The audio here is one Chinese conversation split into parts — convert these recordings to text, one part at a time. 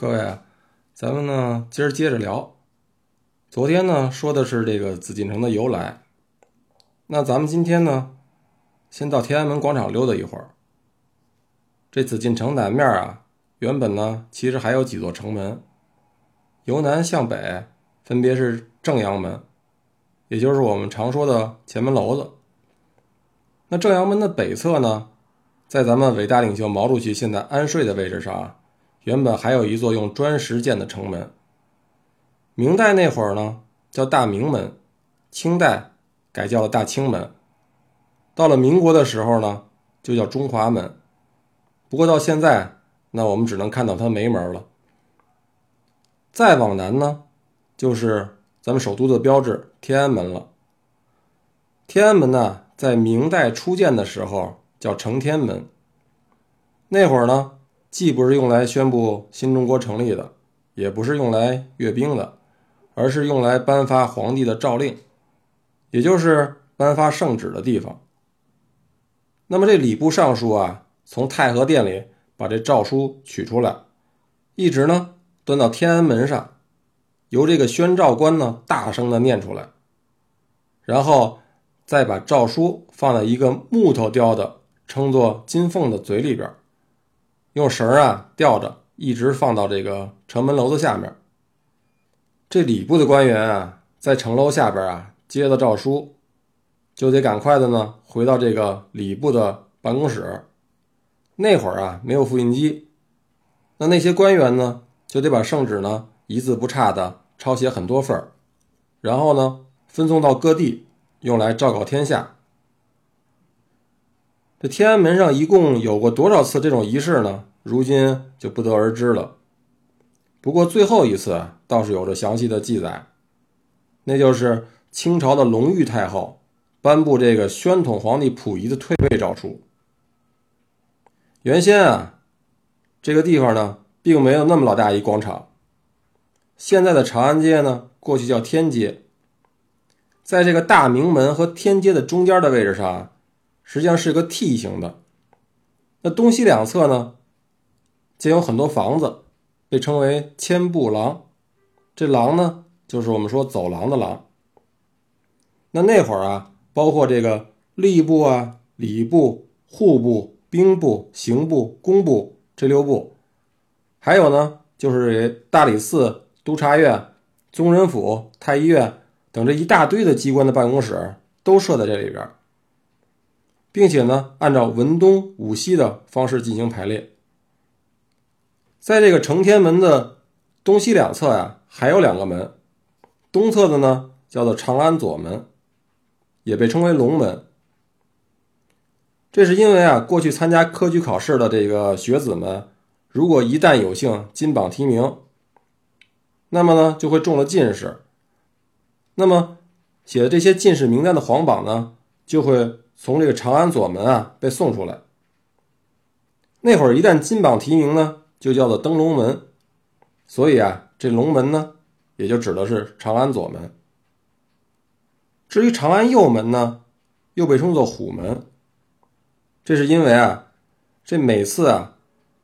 各位，咱们呢今儿接着聊。昨天呢说的是这个紫禁城的由来，那咱们今天呢，先到天安门广场溜达一会儿。这紫禁城南面啊，原本呢其实还有几座城门，由南向北分别是正阳门，也就是我们常说的前门楼子。那正阳门的北侧呢，在咱们伟大领袖毛主席现在安睡的位置上啊。原本还有一座用砖石建的城门，明代那会儿呢叫大明门，清代改叫了大清门，到了民国的时候呢就叫中华门。不过到现在，那我们只能看到它没门了。再往南呢，就是咱们首都的标志天安门了。天安门呢，在明代初建的时候叫承天门，那会儿呢。既不是用来宣布新中国成立的，也不是用来阅兵的，而是用来颁发皇帝的诏令，也就是颁发圣旨的地方。那么这礼部尚书啊，从太和殿里把这诏书取出来，一直呢端到天安门上，由这个宣诏官呢大声的念出来，然后再把诏书放在一个木头雕的称作金凤的嘴里边。用绳啊吊着，一直放到这个城门楼子下面。这礼部的官员啊，在城楼下边啊接到诏书，就得赶快的呢回到这个礼部的办公室。那会儿啊没有复印机，那那些官员呢就得把圣旨呢一字不差的抄写很多份儿，然后呢分送到各地，用来昭告天下。这天安门上一共有过多少次这种仪式呢？如今就不得而知了。不过最后一次倒是有着详细的记载，那就是清朝的隆裕太后颁布这个宣统皇帝溥仪的退位诏书。原先啊，这个地方呢并没有那么老大一广场。现在的长安街呢，过去叫天街，在这个大明门和天街的中间的位置上。实际上是个 T 形的，那东西两侧呢，建有很多房子，被称为千步廊。这廊呢，就是我们说走廊的廊。那那会儿啊，包括这个吏部啊、礼部、户部、兵部、刑部、工部这六部，还有呢，就是大理寺、督察院、宗人府、太医院等这一大堆的机关的办公室，都设在这里边。并且呢，按照文东武西的方式进行排列。在这个承天门的东西两侧呀，还有两个门。东侧的呢，叫做长安左门，也被称为龙门。这是因为啊，过去参加科举考试的这个学子们，如果一旦有幸金榜题名，那么呢，就会中了进士。那么写的这些进士名单的皇榜呢，就会。从这个长安左门啊被送出来，那会儿一旦金榜题名呢，就叫做登龙门，所以啊，这龙门呢也就指的是长安左门。至于长安右门呢，又被称作虎门，这是因为啊，这每次啊，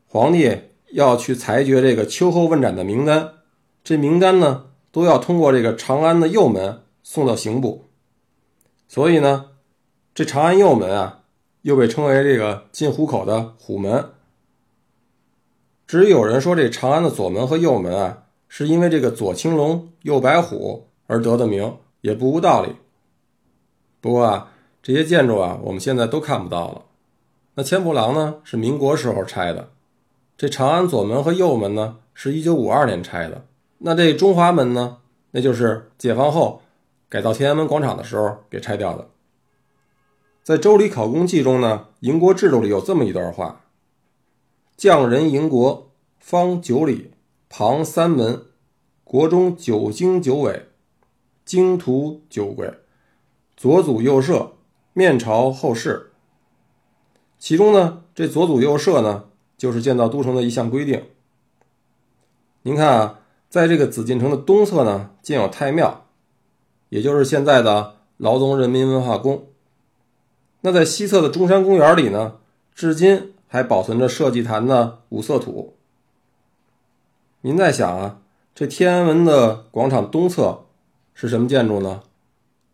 皇帝要去裁决这个秋后问斩的名单，这名单呢都要通过这个长安的右门送到刑部，所以呢。这长安右门啊，又被称为这个进虎口的虎门。至于有人说这长安的左门和右门啊，是因为这个左青龙右白虎而得的名，也不无道理。不过啊，这些建筑啊，我们现在都看不到了。那千步廊呢，是民国时候拆的；这长安左门和右门呢，是一九五二年拆的。那这中华门呢，那就是解放后改造天安门广场的时候给拆掉的。在《周礼考工记》中呢，营国制度里有这么一段话：“匠人营国，方九里，旁三门，国中九经九纬，经图九轨，左祖右社，面朝后室。”其中呢，这左祖右社呢，就是建造都城的一项规定。您看啊，在这个紫禁城的东侧呢，建有太庙，也就是现在的劳动人民文化宫。那在西侧的中山公园里呢，至今还保存着社稷坛的五色土。您在想啊，这天安门的广场东侧是什么建筑呢？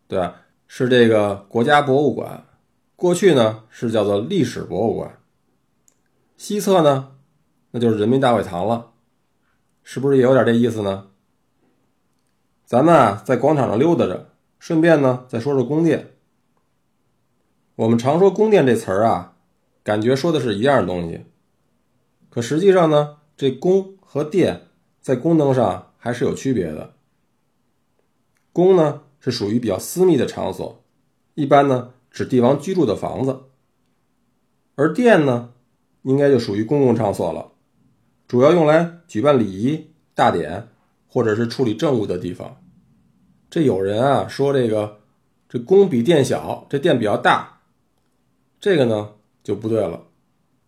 对吧？是这个国家博物馆，过去呢是叫做历史博物馆。西侧呢，那就是人民大会堂了，是不是也有点这意思呢？咱们啊在广场上溜达着，顺便呢再说说宫殿。我们常说宫殿这词儿啊，感觉说的是一样东西，可实际上呢，这宫和殿在功能上还是有区别的。宫呢。是属于比较私密的场所，一般呢指帝王居住的房子，而殿呢，应该就属于公共场所了，主要用来举办礼仪大典或者是处理政务的地方。这有人啊说这个这宫比殿小，这殿比较大，这个呢就不对了。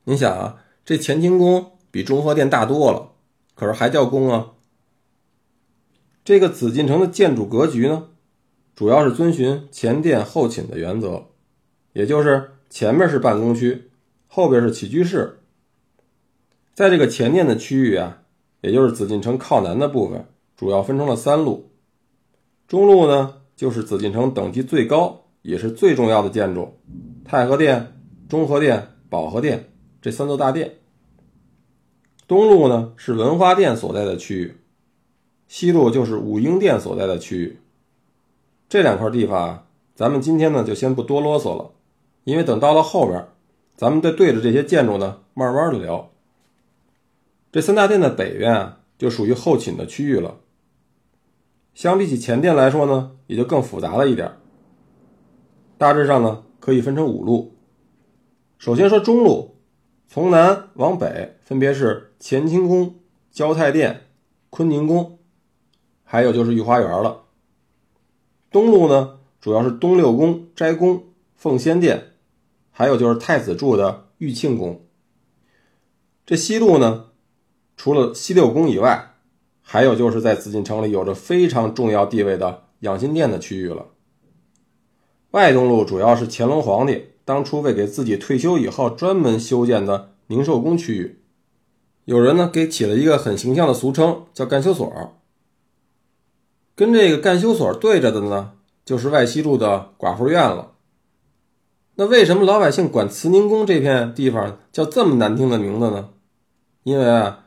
你想啊，这乾清宫比中和殿大多了，可是还叫宫啊。这个紫禁城的建筑格局呢？主要是遵循前殿后寝的原则，也就是前面是办公区，后边是起居室。在这个前殿的区域啊，也就是紫禁城靠南的部分，主要分成了三路。中路呢，就是紫禁城等级最高也是最重要的建筑——太和殿、中和殿、保和殿这三座大殿。东路呢，是文华殿所在的区域；西路就是武英殿所在的区域。这两块地方啊，咱们今天呢就先不多啰嗦了，因为等到了后边，咱们再对着这些建筑呢慢慢的聊。这三大殿的北边啊，就属于后寝的区域了。相比起前殿来说呢，也就更复杂了一点。大致上呢，可以分成五路。首先说中路，从南往北分别是乾清宫、交泰殿、坤宁宫，还有就是御花园了。东路呢，主要是东六宫、斋宫、奉先殿，还有就是太子住的玉庆宫。这西路呢，除了西六宫以外，还有就是在紫禁城里有着非常重要地位的养心殿的区域了。外东路主要是乾隆皇帝当初为给自己退休以后专门修建的宁寿宫区域，有人呢给起了一个很形象的俗称，叫干休所。跟这个干休所对着的呢，就是外西路的寡妇院了。那为什么老百姓管慈宁宫这片地方叫这么难听的名字呢？因为啊，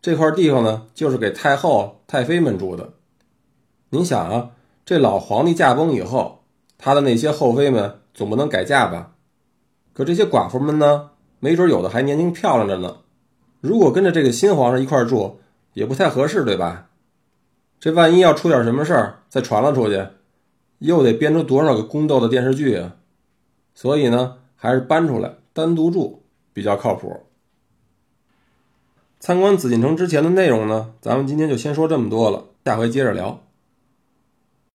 这块地方呢，就是给太后、太妃们住的。您想啊，这老皇帝驾崩以后，他的那些后妃们总不能改嫁吧？可这些寡妇们呢，没准有的还年轻漂亮着呢。如果跟着这个新皇上一块住，也不太合适，对吧？这万一要出点什么事儿，再传了出去，又得编出多少个宫斗的电视剧啊！所以呢，还是搬出来单独住比较靠谱。参观紫禁城之前的内容呢，咱们今天就先说这么多了，下回接着聊。